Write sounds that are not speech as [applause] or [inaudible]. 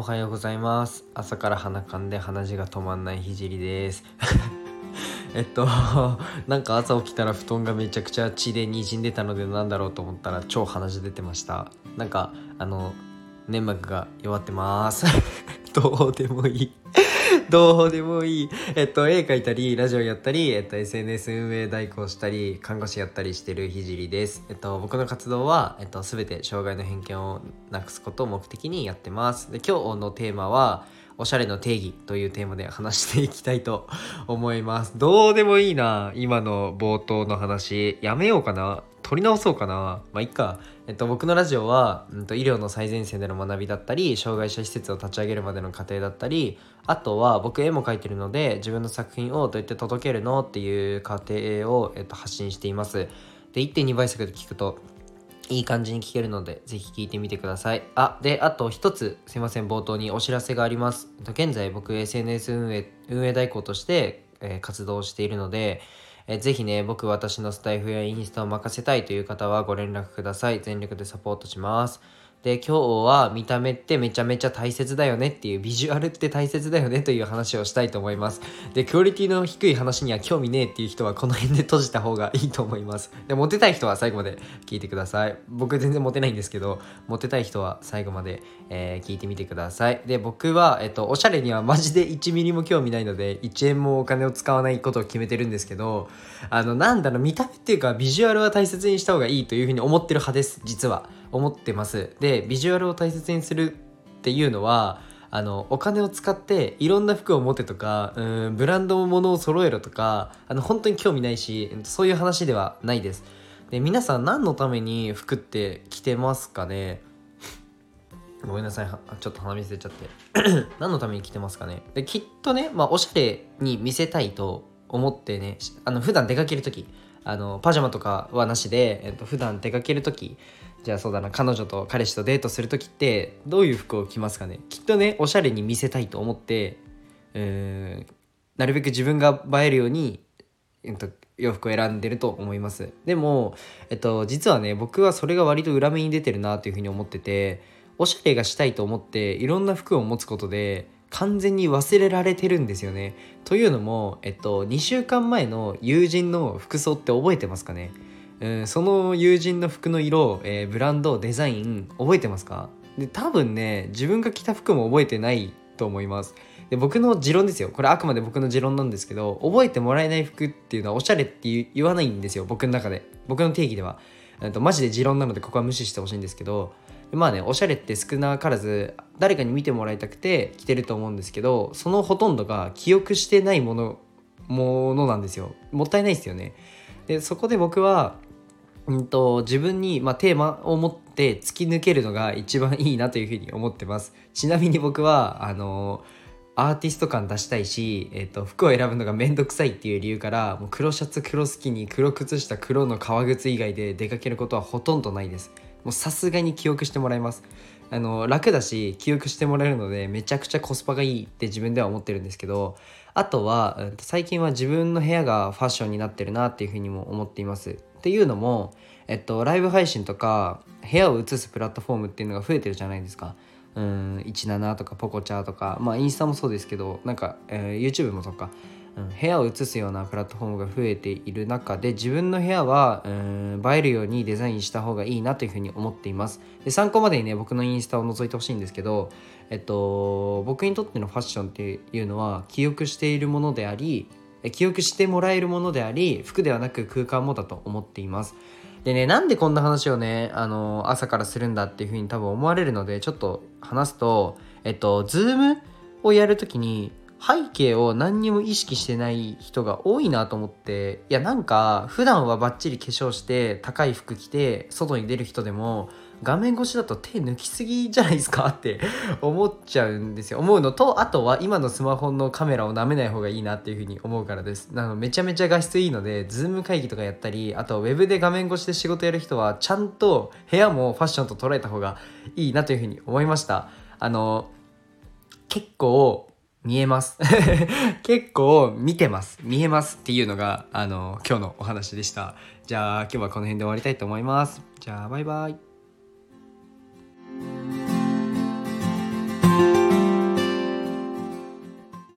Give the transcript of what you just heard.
おはようございます。朝から鼻かんで鼻血が止まんないひじりです。[laughs] えっとなんか朝起きたら布団がめちゃくちゃ血で滲んでたのでなんだろうと思ったら超鼻血出てました。なんかあの粘膜が弱ってます。[laughs] どうでもいい。[laughs] どうでもいい。えっと、絵描いたり、ラジオやったり、えっと、SNS 運営代行したり、看護師やったりしてるひじりです。えっと、僕の活動は、えっと、すべて障害の偏見をなくすことを目的にやってます。で、今日のテーマは、おしゃれの定義というテーマで話していきたいと思います。どうでもいいな、今の冒頭の話。やめようかな。取り直そうかな。まあ、いっか。えっと、僕のラジオは、うんと、医療の最前線での学びだったり障害者施設を立ち上げるまでの過程だったりあとは僕絵も描いてるので自分の作品をどうやって届けるのっていう過程を、えっと、発信していますで1.2倍速で聞くといい感じに聞けるので、ぜひ聞いてみてください。あ、で、あと一つ、すいません、冒頭にお知らせがあります。現在、僕、SNS 運営、運営代行として、えー、活動しているので、えー、ぜひね、僕、私のスタイフやインスタを任せたいという方はご連絡ください。全力でサポートします。で、今日は見た目ってめちゃめちゃ大切だよねっていう、ビジュアルって大切だよねという話をしたいと思います。で、クオリティの低い話には興味ねえっていう人はこの辺で閉じた方がいいと思います。で、モテたい人は最後まで聞いてください。僕全然モテないんですけど、モテたい人は最後まで、えー、聞いてみてください。で、僕は、えっと、おしゃれにはマジで1ミリも興味ないので、1円もお金を使わないことを決めてるんですけど、あの、なんだろう、見た目っていうか、ビジュアルは大切にした方がいいというふうに思ってる派です、実は。思ってますでビジュアルを大切にするっていうのはあのお金を使っていろんな服を持てとかうんブランドのものを揃えろとかあの本当に興味ないしそういう話ではないです。で皆さん何のために服って着てますかね？ごめんなさいちょっと鼻水出ちゃって。[clears throat] 何のために着てますかね？できっとね、まあ、おしゃれに見せたいと思ってねあの普段出かける時あのパジャマとかはなしで、えっと、普段出かける時じゃあそうだな彼女と彼氏とデートする時ってどういう服を着ますかね？きっとねおしゃれに見せたいと思ってうんなるべく自分が映えるように、えっと、洋服を選んでると思います。でも、えっと、実はね僕はそれが割と裏目に出てるなというふうに思ってておしゃれがしたいと思っていろんな服を持つことで完全に忘れられてるんですよね。というのも、えっと、2週間前の友人の服装って覚えてますかね？うん、その友人の服の色、えー、ブランドデザイン覚えてますか？で多分ね自分が着た服も覚えてないと思います。で僕の持論ですよ。これあくまで僕の持論なんですけど覚えてもらえない服っていうのはおしゃれって言わないんですよ。僕の中で。僕の定義では。とマジで持論なのでここは無視してほしいんですけどまあねおしゃれって少なからず誰かに見てもらいたくて着てると思うんですけどそのほとんどが記憶してないものものなんですよ。もったいないですよね。でそこで僕はうんと、自分に、まあ、テーマを持って突き抜けるのが一番いいなというふうに思ってます。ちなみに僕はあのアーティスト感出したいし、えーと、服を選ぶのがめんどくさいっていう理由からもう黒シャツ黒スキニ黒靴下黒の革靴以外で出かけることはほとんどないです。もうさすがに記憶してもらいますあの楽だし記憶してもらえるのでめちゃくちゃコスパがいいって自分では思ってるんですけどあとは最近は自分の部屋がファッションになってるなっていうふうにも思っていますっていうのも、えっと、ライブ配信とか部屋を映すプラットフォームっていうのが増えてるじゃないですか。うん17とかポコチャとかまあインスタもそうですけどなんか、えー、YouTube もとか、うん、部屋を映すようなプラットフォームが増えている中で自分の部屋はうん映えるようにデザインした方がいいなというふうに思っています。で参考までにね僕のインスタを覗いてほしいんですけどえっと僕にとってのファッションっていうのは記憶しているものであり記憶してもらえるものであり服ではなく空間もだと思っています。でねなんでこんな話をねあの朝からするんだっていうふうに多分思われるのでちょっと話すとえっとズームをやるときに背景を何にも意識してない人が多いなと思っていやなんか普段はバッチリ化粧して高い服着て外に出る人でも画面越しだと手抜きすぎじゃないですかって [laughs] 思っちゃうんですよ。思うのとあとは今のスマホのカメラを舐めない方がいいなっていうふうに思うからです。なのめちゃめちゃ画質いいのでズーム会議とかやったりあとウェブで画面越しで仕事やる人はちゃんと部屋もファッションと捉えた方がいいなというふうに思いました。あの結構見えます。[laughs] 結構見てます。見えますっていうのがあの今日のお話でした。じゃあ今日はこの辺で終わりたいと思います。じゃあバイバイ。